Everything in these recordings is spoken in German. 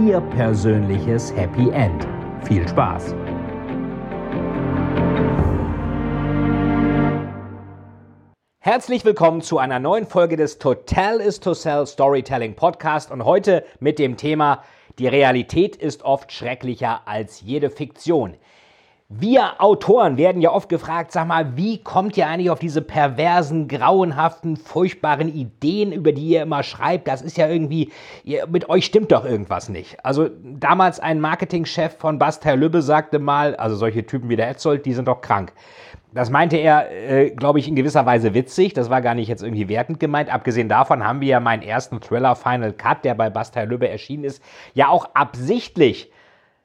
Ihr persönliches Happy End. Viel Spaß! Herzlich willkommen zu einer neuen Folge des Total is to Sell Storytelling Podcast und heute mit dem Thema Die Realität ist oft schrecklicher als jede Fiktion. Wir Autoren werden ja oft gefragt, sag mal, wie kommt ihr eigentlich auf diese perversen, grauenhaften, furchtbaren Ideen, über die ihr immer schreibt? Das ist ja irgendwie, ihr, mit euch stimmt doch irgendwas nicht. Also damals ein Marketingchef von Bastei Lübbe sagte mal, also solche Typen wie der Etzold, die sind doch krank. Das meinte er, äh, glaube ich, in gewisser Weise witzig. Das war gar nicht jetzt irgendwie wertend gemeint. Abgesehen davon haben wir ja meinen ersten Thriller Final Cut, der bei Bastei Lübbe erschienen ist, ja auch absichtlich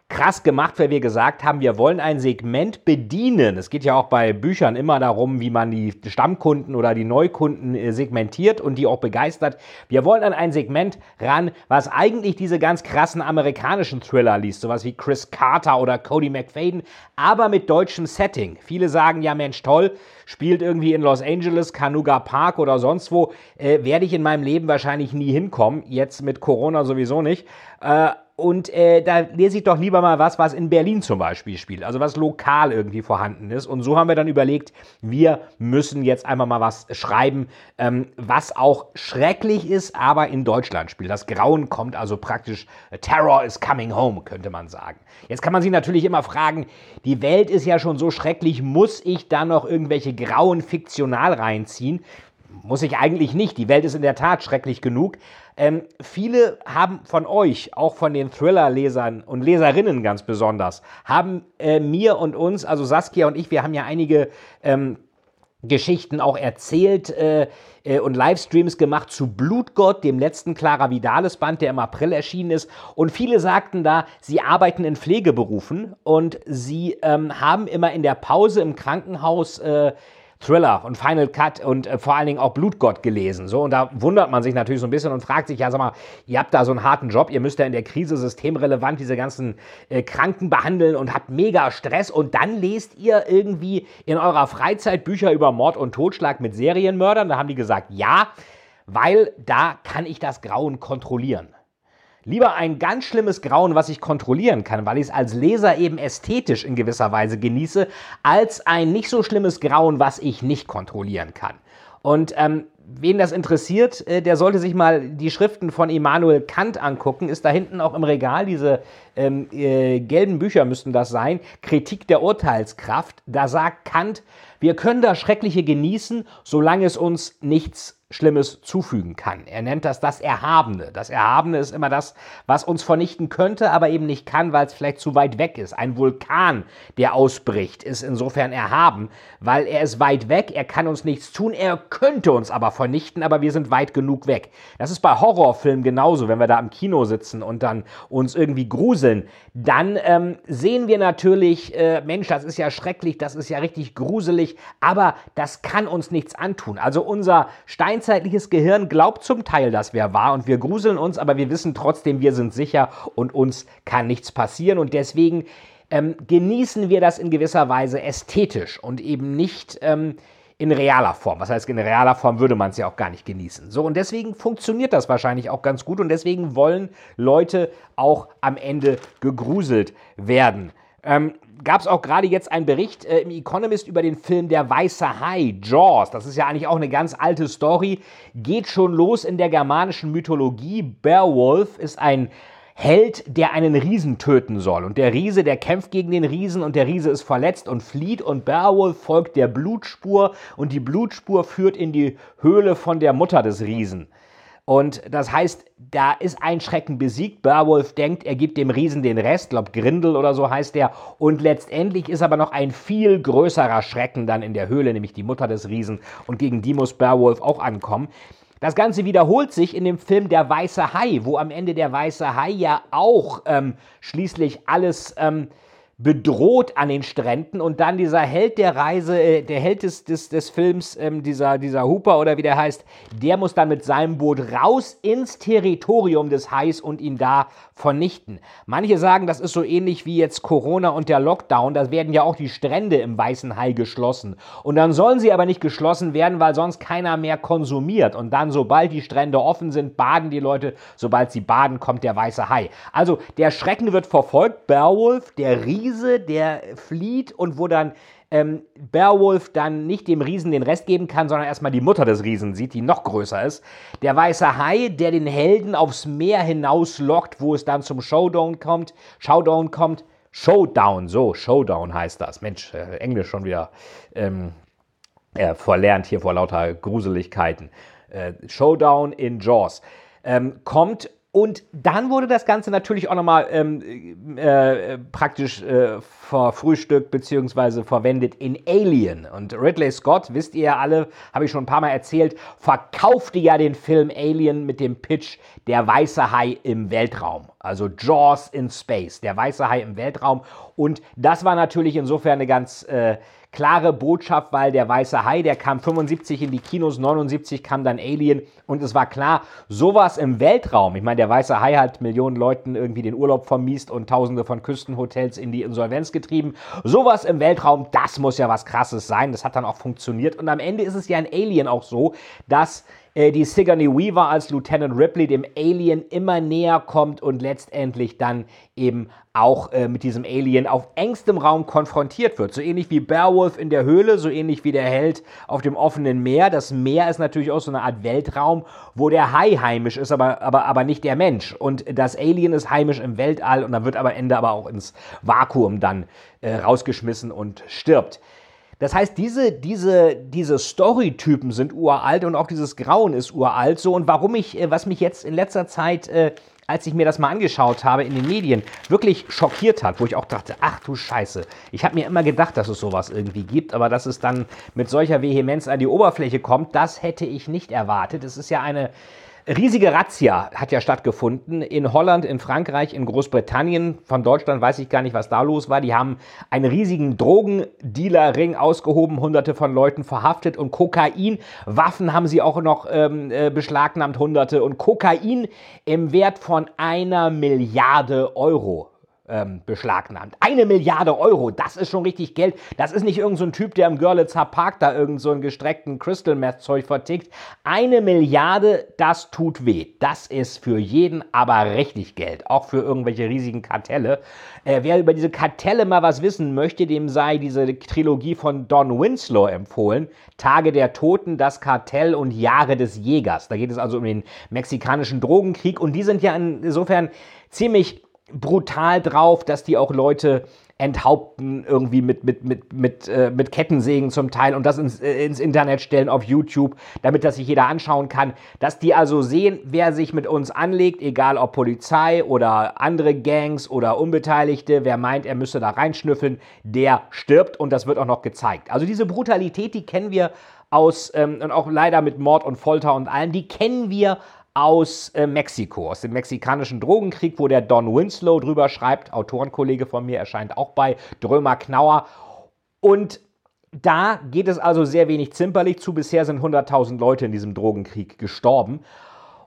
krass gemacht, weil wir gesagt haben, wir wollen ein Segment bedienen. Es geht ja auch bei Büchern immer darum, wie man die Stammkunden oder die Neukunden äh, segmentiert und die auch begeistert. Wir wollen an ein Segment ran, was eigentlich diese ganz krassen amerikanischen Thriller liest, sowas wie Chris Carter oder Cody McFadden, aber mit deutschem Setting. Viele sagen ja, Mensch, toll, spielt irgendwie in Los Angeles, Canuga Park oder sonst wo, äh, werde ich in meinem Leben wahrscheinlich nie hinkommen. Jetzt mit Corona sowieso nicht. Äh, und äh, da lese ich doch lieber mal was, was in Berlin zum Beispiel spielt, also was lokal irgendwie vorhanden ist. Und so haben wir dann überlegt, wir müssen jetzt einmal mal was schreiben, ähm, was auch schrecklich ist, aber in Deutschland spielt. Das Grauen kommt also praktisch, Terror is coming home, könnte man sagen. Jetzt kann man sich natürlich immer fragen, die Welt ist ja schon so schrecklich, muss ich da noch irgendwelche grauen fiktional reinziehen? Muss ich eigentlich nicht. Die Welt ist in der Tat schrecklich genug. Ähm, viele haben von euch, auch von den Thriller-Lesern und Leserinnen ganz besonders, haben äh, mir und uns, also Saskia und ich, wir haben ja einige ähm, Geschichten auch erzählt äh, äh, und Livestreams gemacht zu Blutgott, dem letzten Clara Vidales Band, der im April erschienen ist. Und viele sagten da, sie arbeiten in Pflegeberufen und sie ähm, haben immer in der Pause im Krankenhaus äh, Thriller und Final Cut und äh, vor allen Dingen auch Blutgott gelesen. So, und da wundert man sich natürlich so ein bisschen und fragt sich, ja, sag mal, ihr habt da so einen harten Job, ihr müsst ja in der Krise systemrelevant diese ganzen äh, Kranken behandeln und habt mega Stress und dann lest ihr irgendwie in eurer Freizeit Bücher über Mord und Totschlag mit Serienmördern. Da haben die gesagt, ja, weil da kann ich das Grauen kontrollieren. Lieber ein ganz schlimmes Grauen, was ich kontrollieren kann, weil ich es als Leser eben ästhetisch in gewisser Weise genieße, als ein nicht so schlimmes Grauen, was ich nicht kontrollieren kann. Und ähm, wen das interessiert, äh, der sollte sich mal die Schriften von Immanuel Kant angucken. Ist da hinten auch im Regal, diese ähm, äh, gelben Bücher müssten das sein. Kritik der Urteilskraft. Da sagt Kant, wir können das Schreckliche genießen, solange es uns nichts Schlimmes zufügen kann. Er nennt das das Erhabene. Das Erhabene ist immer das, was uns vernichten könnte, aber eben nicht kann, weil es vielleicht zu weit weg ist. Ein Vulkan, der ausbricht, ist insofern erhaben, weil er ist weit weg, er kann uns nichts tun, er könnte uns aber vernichten, aber wir sind weit genug weg. Das ist bei Horrorfilmen genauso, wenn wir da im Kino sitzen und dann uns irgendwie gruseln, dann ähm, sehen wir natürlich, äh, Mensch, das ist ja schrecklich, das ist ja richtig gruselig, aber das kann uns nichts antun. Also unser Stein steinzeitliches Gehirn glaubt zum Teil, das wäre wahr und wir gruseln uns, aber wir wissen trotzdem, wir sind sicher und uns kann nichts passieren und deswegen ähm, genießen wir das in gewisser Weise ästhetisch und eben nicht ähm, in realer Form. Was heißt, in realer Form würde man es ja auch gar nicht genießen. So, und deswegen funktioniert das wahrscheinlich auch ganz gut und deswegen wollen Leute auch am Ende gegruselt werden. Ähm, gab es auch gerade jetzt einen Bericht äh, im Economist über den Film Der Weiße Hai, Jaws. Das ist ja eigentlich auch eine ganz alte Story. Geht schon los in der germanischen Mythologie. Beowulf ist ein Held, der einen Riesen töten soll. Und der Riese, der kämpft gegen den Riesen und der Riese ist verletzt und flieht und Beowulf folgt der Blutspur und die Blutspur führt in die Höhle von der Mutter des Riesen. Und das heißt, da ist ein Schrecken besiegt. Beowulf denkt, er gibt dem Riesen den Rest, glaub Grindel oder so heißt der. Und letztendlich ist aber noch ein viel größerer Schrecken dann in der Höhle, nämlich die Mutter des Riesen. Und gegen die muss Beowulf auch ankommen. Das Ganze wiederholt sich in dem Film Der Weiße Hai, wo am Ende der Weiße Hai ja auch ähm, schließlich alles ähm, bedroht an den Stränden und dann dieser Held der Reise, äh, der Held des, des, des Films, ähm, dieser, dieser Hooper oder wie der heißt, der muss dann mit seinem Boot raus ins Territorium des Hais und ihn da vernichten. Manche sagen, das ist so ähnlich wie jetzt Corona und der Lockdown, da werden ja auch die Strände im Weißen Hai geschlossen. Und dann sollen sie aber nicht geschlossen werden, weil sonst keiner mehr konsumiert. Und dann, sobald die Strände offen sind, baden die Leute, sobald sie baden, kommt der Weiße Hai. Also der Schrecken wird verfolgt, Beowulf, der Riese, Riese, der flieht und wo dann ähm, Beowulf dann nicht dem Riesen den Rest geben kann, sondern erstmal die Mutter des Riesen sieht, die noch größer ist. Der weiße Hai, der den Helden aufs Meer hinauslockt, wo es dann zum Showdown kommt. Showdown kommt. Showdown, so, Showdown heißt das. Mensch, äh, Englisch schon wieder ähm, äh, verlernt hier vor lauter Gruseligkeiten. Äh, Showdown in Jaws. Ähm, kommt und dann wurde das Ganze natürlich auch nochmal ähm, äh, praktisch äh, verfrühstückt bzw. verwendet in Alien. Und Ridley Scott, wisst ihr ja alle, habe ich schon ein paar Mal erzählt, verkaufte ja den Film Alien mit dem Pitch Der weiße Hai im Weltraum. Also Jaws in Space, der weiße Hai im Weltraum. Und das war natürlich insofern eine ganz... Äh, klare Botschaft, weil der Weiße Hai, der kam 75 in die Kinos, 79 kam dann Alien und es war klar, sowas im Weltraum, ich meine, der Weiße Hai hat Millionen Leuten irgendwie den Urlaub vermiest und tausende von Küstenhotels in die Insolvenz getrieben, sowas im Weltraum, das muss ja was krasses sein, das hat dann auch funktioniert und am Ende ist es ja in Alien auch so, dass die Sigourney Weaver als Lieutenant Ripley dem Alien immer näher kommt und letztendlich dann eben auch äh, mit diesem Alien auf engstem Raum konfrontiert wird. So ähnlich wie Beowulf in der Höhle, so ähnlich wie der Held auf dem offenen Meer. Das Meer ist natürlich auch so eine Art Weltraum, wo der Hai heimisch ist, aber, aber, aber nicht der Mensch. Und das Alien ist heimisch im Weltall und dann wird am Ende aber auch ins Vakuum dann äh, rausgeschmissen und stirbt. Das heißt, diese, diese, diese Storytypen sind uralt und auch dieses Grauen ist uralt so. Und warum ich, äh, was mich jetzt in letzter Zeit, äh, als ich mir das mal angeschaut habe in den Medien, wirklich schockiert hat, wo ich auch dachte, ach du Scheiße, ich habe mir immer gedacht, dass es sowas irgendwie gibt, aber dass es dann mit solcher Vehemenz an die Oberfläche kommt, das hätte ich nicht erwartet. Es ist ja eine riesige Razzia hat ja stattgefunden in Holland, in Frankreich, in Großbritannien. Von Deutschland weiß ich gar nicht, was da los war. Die haben einen riesigen Drogendealer-Ring ausgehoben, hunderte von Leuten verhaftet und Kokain. Waffen haben sie auch noch ähm, äh, beschlagnahmt, hunderte. Und Kokain im Wert von einer Milliarde Euro ähm, beschlagnahmt. Eine Milliarde Euro, das ist schon richtig Geld. Das ist nicht irgendein so Typ, der im Görlitzer Park da irgend so gestreckten Crystal Meth Zeug vertickt. Eine Milliarde, das tut weh. Das ist für jeden aber richtig Geld. Auch für irgendwelche riesigen Kartelle. Äh, wer über diese Kartelle mal was wissen möchte, dem sei diese Trilogie von Don Winslow empfohlen. Tage der Toten, das Kartell und Jahre des Jägers. Da geht es also um den mexikanischen Drogenkrieg und die sind ja insofern ziemlich brutal drauf, dass die auch Leute enthaupten, irgendwie mit, mit, mit, mit, äh, mit Kettensägen zum Teil und das ins, äh, ins Internet stellen auf YouTube, damit das sich jeder anschauen kann. Dass die also sehen, wer sich mit uns anlegt, egal ob Polizei oder andere Gangs oder Unbeteiligte, wer meint, er müsse da reinschnüffeln, der stirbt und das wird auch noch gezeigt. Also diese Brutalität, die kennen wir aus, ähm, und auch leider mit Mord und Folter und allem, die kennen wir aus äh, Mexiko, aus dem mexikanischen Drogenkrieg, wo der Don Winslow drüber schreibt. Autorenkollege von mir erscheint auch bei Drömer Knauer. Und da geht es also sehr wenig zimperlich zu. Bisher sind 100.000 Leute in diesem Drogenkrieg gestorben.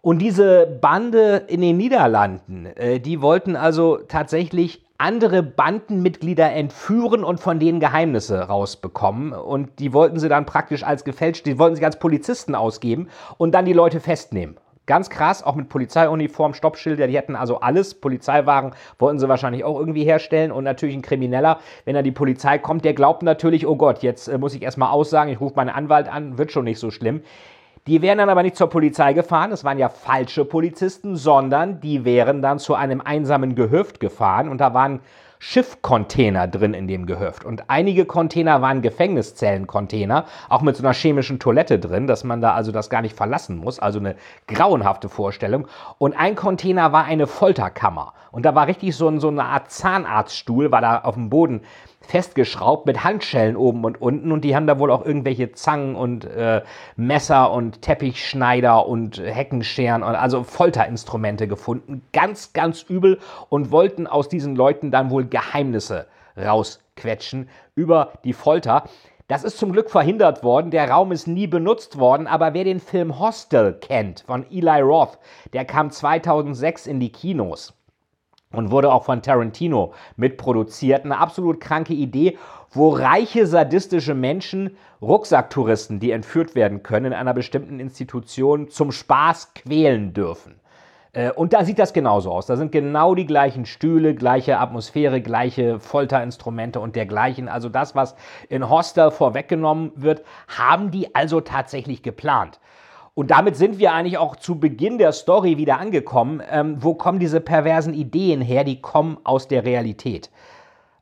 Und diese Bande in den Niederlanden, äh, die wollten also tatsächlich andere Bandenmitglieder entführen und von denen Geheimnisse rausbekommen. Und die wollten sie dann praktisch als gefälscht, die wollten sie als Polizisten ausgeben und dann die Leute festnehmen. Ganz krass, auch mit Polizeiuniform, Stoppschilder, die hätten also alles. Polizeiwagen wollten sie wahrscheinlich auch irgendwie herstellen. Und natürlich ein Krimineller, wenn da die Polizei kommt, der glaubt natürlich, oh Gott, jetzt äh, muss ich erstmal aussagen, ich rufe meinen Anwalt an, wird schon nicht so schlimm. Die wären dann aber nicht zur Polizei gefahren, das waren ja falsche Polizisten, sondern die wären dann zu einem einsamen Gehöft gefahren und da waren Schiffcontainer drin in dem Gehöft. Und einige Container waren Gefängniszellencontainer, auch mit so einer chemischen Toilette drin, dass man da also das gar nicht verlassen muss. Also eine grauenhafte Vorstellung. Und ein Container war eine Folterkammer. Und da war richtig so, so eine Art Zahnarztstuhl, war da auf dem Boden festgeschraubt mit Handschellen oben und unten und die haben da wohl auch irgendwelche Zangen und äh, Messer und Teppichschneider und Heckenscheren und also Folterinstrumente gefunden. Ganz, ganz übel und wollten aus diesen Leuten dann wohl Geheimnisse rausquetschen über die Folter. Das ist zum Glück verhindert worden, der Raum ist nie benutzt worden, aber wer den Film Hostel kennt von Eli Roth, der kam 2006 in die Kinos und wurde auch von Tarantino mitproduziert. Eine absolut kranke Idee, wo reiche sadistische Menschen Rucksacktouristen, die entführt werden können, in einer bestimmten Institution zum Spaß quälen dürfen. Äh, und da sieht das genauso aus. Da sind genau die gleichen Stühle, gleiche Atmosphäre, gleiche Folterinstrumente und dergleichen. Also das, was in Hostel vorweggenommen wird, haben die also tatsächlich geplant. Und damit sind wir eigentlich auch zu Beginn der Story wieder angekommen. Ähm, wo kommen diese perversen Ideen her? Die kommen aus der Realität.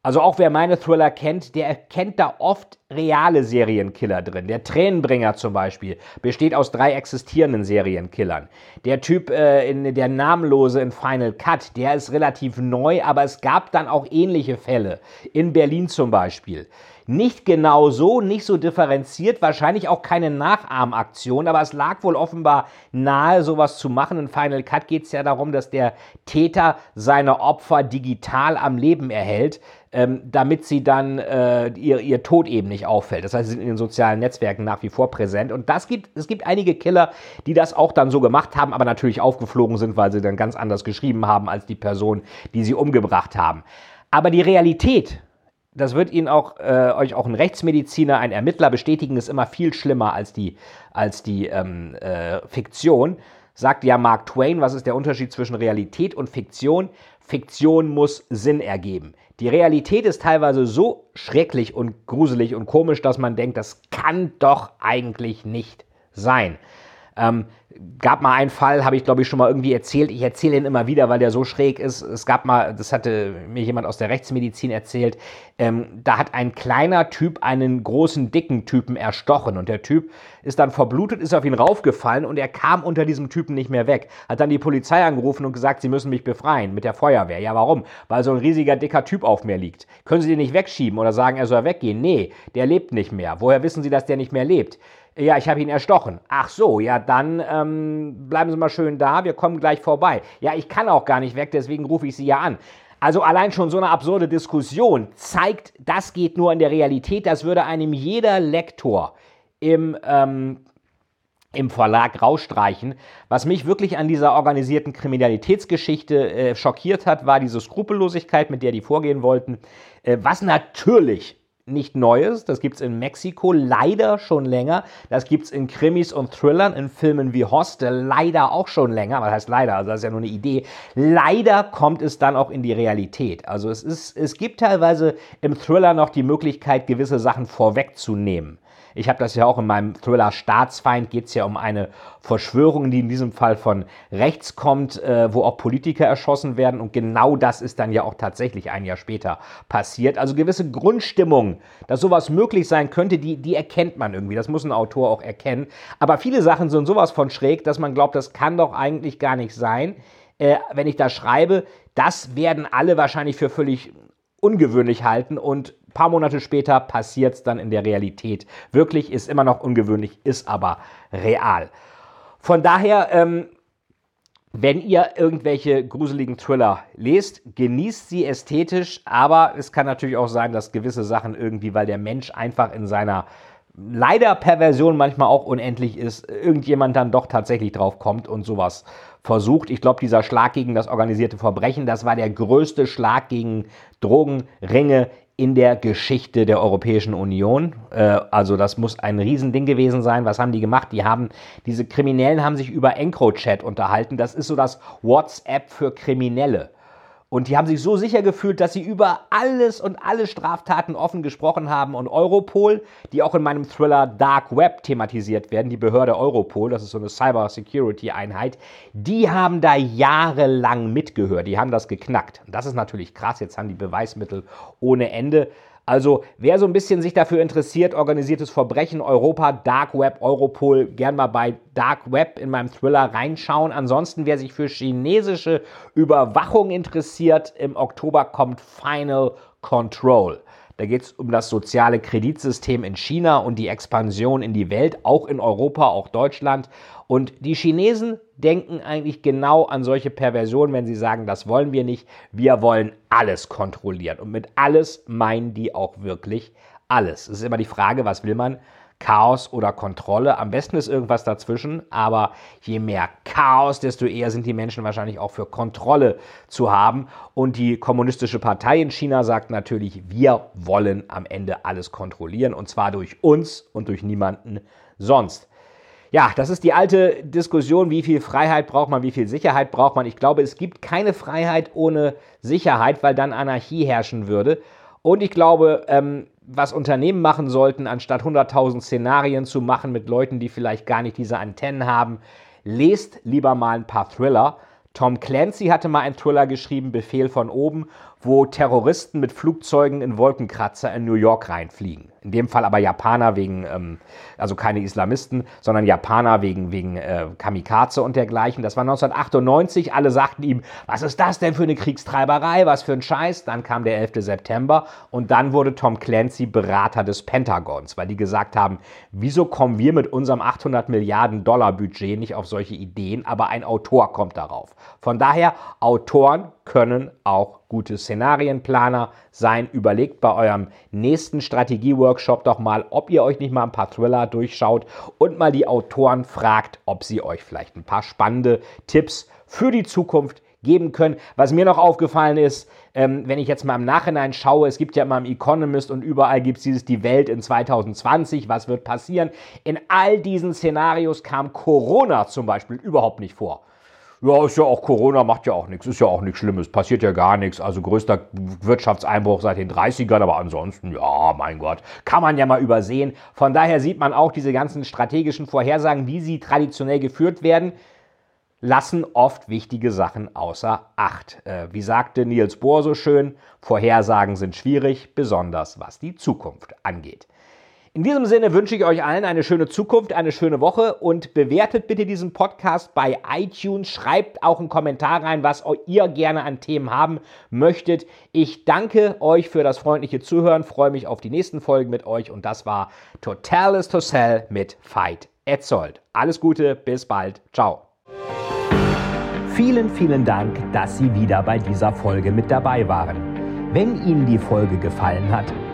Also auch wer meine Thriller kennt, der erkennt da oft reale Serienkiller drin. Der Tränenbringer zum Beispiel besteht aus drei existierenden Serienkillern. Der Typ, äh, in, der Namenlose in Final Cut, der ist relativ neu, aber es gab dann auch ähnliche Fälle. In Berlin zum Beispiel. Nicht genau so, nicht so differenziert, wahrscheinlich auch keine Nachahmaktion, aber es lag wohl offenbar nahe, sowas zu machen. In Final Cut geht es ja darum, dass der Täter seine Opfer digital am Leben erhält ähm, damit sie dann äh, ihr, ihr Tod eben nicht auffällt. Das heißt, sie sind in den sozialen Netzwerken nach wie vor präsent. Und das gibt, es gibt einige Killer, die das auch dann so gemacht haben, aber natürlich aufgeflogen sind, weil sie dann ganz anders geschrieben haben als die Person, die sie umgebracht haben. Aber die Realität, das wird Ihnen auch, äh, euch auch ein Rechtsmediziner, ein Ermittler bestätigen, ist immer viel schlimmer als die, als die ähm, äh, Fiktion. Sagt ja Mark Twain, was ist der Unterschied zwischen Realität und Fiktion? Fiktion muss Sinn ergeben. Die Realität ist teilweise so schrecklich und gruselig und komisch, dass man denkt, das kann doch eigentlich nicht sein. Ähm, gab mal einen Fall, habe ich glaube ich schon mal irgendwie erzählt. Ich erzähle ihn immer wieder, weil der so schräg ist. Es gab mal, das hatte mir jemand aus der Rechtsmedizin erzählt, ähm, da hat ein kleiner Typ einen großen, dicken Typen erstochen und der Typ ist dann verblutet, ist auf ihn raufgefallen und er kam unter diesem Typen nicht mehr weg. Hat dann die Polizei angerufen und gesagt, sie müssen mich befreien mit der Feuerwehr. Ja, warum? Weil so ein riesiger, dicker Typ auf mir liegt. Können Sie den nicht wegschieben oder sagen, er soll weggehen? Nee, der lebt nicht mehr. Woher wissen Sie, dass der nicht mehr lebt? Ja, ich habe ihn erstochen. Ach so, ja, dann ähm, bleiben Sie mal schön da, wir kommen gleich vorbei. Ja, ich kann auch gar nicht weg, deswegen rufe ich Sie ja an. Also allein schon so eine absurde Diskussion zeigt, das geht nur in der Realität. Das würde einem jeder Lektor im, ähm, im Verlag rausstreichen. Was mich wirklich an dieser organisierten Kriminalitätsgeschichte äh, schockiert hat, war diese Skrupellosigkeit, mit der die vorgehen wollten. Äh, was natürlich nicht Neues. Das gibt es in Mexiko leider schon länger. Das gibt es in Krimis und Thrillern, in Filmen wie Hostel leider auch schon länger. Was heißt leider? Also das ist ja nur eine Idee. Leider kommt es dann auch in die Realität. Also es, ist, es gibt teilweise im Thriller noch die Möglichkeit, gewisse Sachen vorwegzunehmen. Ich habe das ja auch in meinem Thriller Staatsfeind, geht es ja um eine Verschwörung, die in diesem Fall von rechts kommt, äh, wo auch Politiker erschossen werden. Und genau das ist dann ja auch tatsächlich ein Jahr später passiert. Also gewisse Grundstimmung, dass sowas möglich sein könnte, die, die erkennt man irgendwie. Das muss ein Autor auch erkennen. Aber viele Sachen sind sowas von schräg, dass man glaubt, das kann doch eigentlich gar nicht sein. Äh, wenn ich da schreibe, das werden alle wahrscheinlich für völlig ungewöhnlich halten und ein paar Monate später passiert es dann in der Realität. Wirklich ist immer noch ungewöhnlich, ist aber real. Von daher, ähm, wenn ihr irgendwelche gruseligen Thriller lest, genießt sie ästhetisch, aber es kann natürlich auch sein, dass gewisse Sachen irgendwie, weil der Mensch einfach in seiner leider Perversion manchmal auch unendlich ist, irgendjemand dann doch tatsächlich drauf kommt und sowas versucht. Ich glaube, dieser Schlag gegen das organisierte Verbrechen, das war der größte Schlag gegen Drogenringe in der Geschichte der Europäischen Union. Äh, also das muss ein Riesending gewesen sein. Was haben die gemacht? Die haben, diese Kriminellen haben sich über EncroChat unterhalten. Das ist so das WhatsApp für Kriminelle. Und die haben sich so sicher gefühlt, dass sie über alles und alle Straftaten offen gesprochen haben. Und Europol, die auch in meinem Thriller Dark Web thematisiert werden, die Behörde Europol, das ist so eine Cyber Security Einheit, die haben da jahrelang mitgehört. Die haben das geknackt. Und das ist natürlich krass. Jetzt haben die Beweismittel ohne Ende. Also wer so ein bisschen sich dafür interessiert, organisiertes Verbrechen, Europa, Dark Web, Europol, gern mal bei Dark Web in meinem Thriller reinschauen. Ansonsten, wer sich für chinesische Überwachung interessiert, im Oktober kommt Final Control. Da geht es um das soziale Kreditsystem in China und die Expansion in die Welt, auch in Europa, auch Deutschland. Und die Chinesen denken eigentlich genau an solche Perversionen, wenn sie sagen, das wollen wir nicht, wir wollen alles kontrollieren. Und mit alles meinen die auch wirklich alles. Es ist immer die Frage, was will man? Chaos oder Kontrolle. Am besten ist irgendwas dazwischen, aber je mehr Chaos, desto eher sind die Menschen wahrscheinlich auch für Kontrolle zu haben. Und die Kommunistische Partei in China sagt natürlich, wir wollen am Ende alles kontrollieren und zwar durch uns und durch niemanden sonst. Ja, das ist die alte Diskussion, wie viel Freiheit braucht man, wie viel Sicherheit braucht man. Ich glaube, es gibt keine Freiheit ohne Sicherheit, weil dann Anarchie herrschen würde. Und ich glaube, ähm, was Unternehmen machen sollten, anstatt 100.000 Szenarien zu machen mit Leuten, die vielleicht gar nicht diese Antennen haben, lest lieber mal ein paar Thriller. Tom Clancy hatte mal einen Thriller geschrieben, Befehl von oben, wo Terroristen mit Flugzeugen in Wolkenkratzer in New York reinfliegen. In dem Fall aber Japaner wegen, ähm, also keine Islamisten, sondern Japaner wegen, wegen äh, Kamikaze und dergleichen. Das war 1998. Alle sagten ihm, was ist das denn für eine Kriegstreiberei, was für ein Scheiß. Dann kam der 11. September und dann wurde Tom Clancy Berater des Pentagons, weil die gesagt haben, wieso kommen wir mit unserem 800 Milliarden Dollar Budget nicht auf solche Ideen, aber ein Autor kommt darauf. Von daher, Autoren können auch gute Szenarienplaner sein. Überlegt bei eurem nächsten Strategieworkshop doch mal, ob ihr euch nicht mal ein paar Thriller durchschaut und mal die Autoren fragt, ob sie euch vielleicht ein paar spannende Tipps für die Zukunft geben können. Was mir noch aufgefallen ist, ähm, wenn ich jetzt mal im Nachhinein schaue, es gibt ja immer im Economist und überall gibt es dieses Die Welt in 2020, was wird passieren. In all diesen Szenarios kam Corona zum Beispiel überhaupt nicht vor ja, ist ja auch Corona, macht ja auch nichts, ist ja auch nichts Schlimmes, passiert ja gar nichts. Also größter Wirtschaftseinbruch seit den 30ern, aber ansonsten, ja, mein Gott, kann man ja mal übersehen. Von daher sieht man auch diese ganzen strategischen Vorhersagen, wie sie traditionell geführt werden, lassen oft wichtige Sachen außer Acht. Äh, wie sagte Niels Bohr so schön, Vorhersagen sind schwierig, besonders was die Zukunft angeht. In diesem Sinne wünsche ich euch allen eine schöne Zukunft, eine schöne Woche und bewertet bitte diesen Podcast bei iTunes. Schreibt auch einen Kommentar rein, was ihr gerne an Themen haben möchtet. Ich danke euch für das freundliche Zuhören, freue mich auf die nächsten Folgen mit euch und das war Total is to Sell mit Veit Etzold. Alles Gute, bis bald. Ciao. Vielen, vielen Dank, dass Sie wieder bei dieser Folge mit dabei waren. Wenn Ihnen die Folge gefallen hat,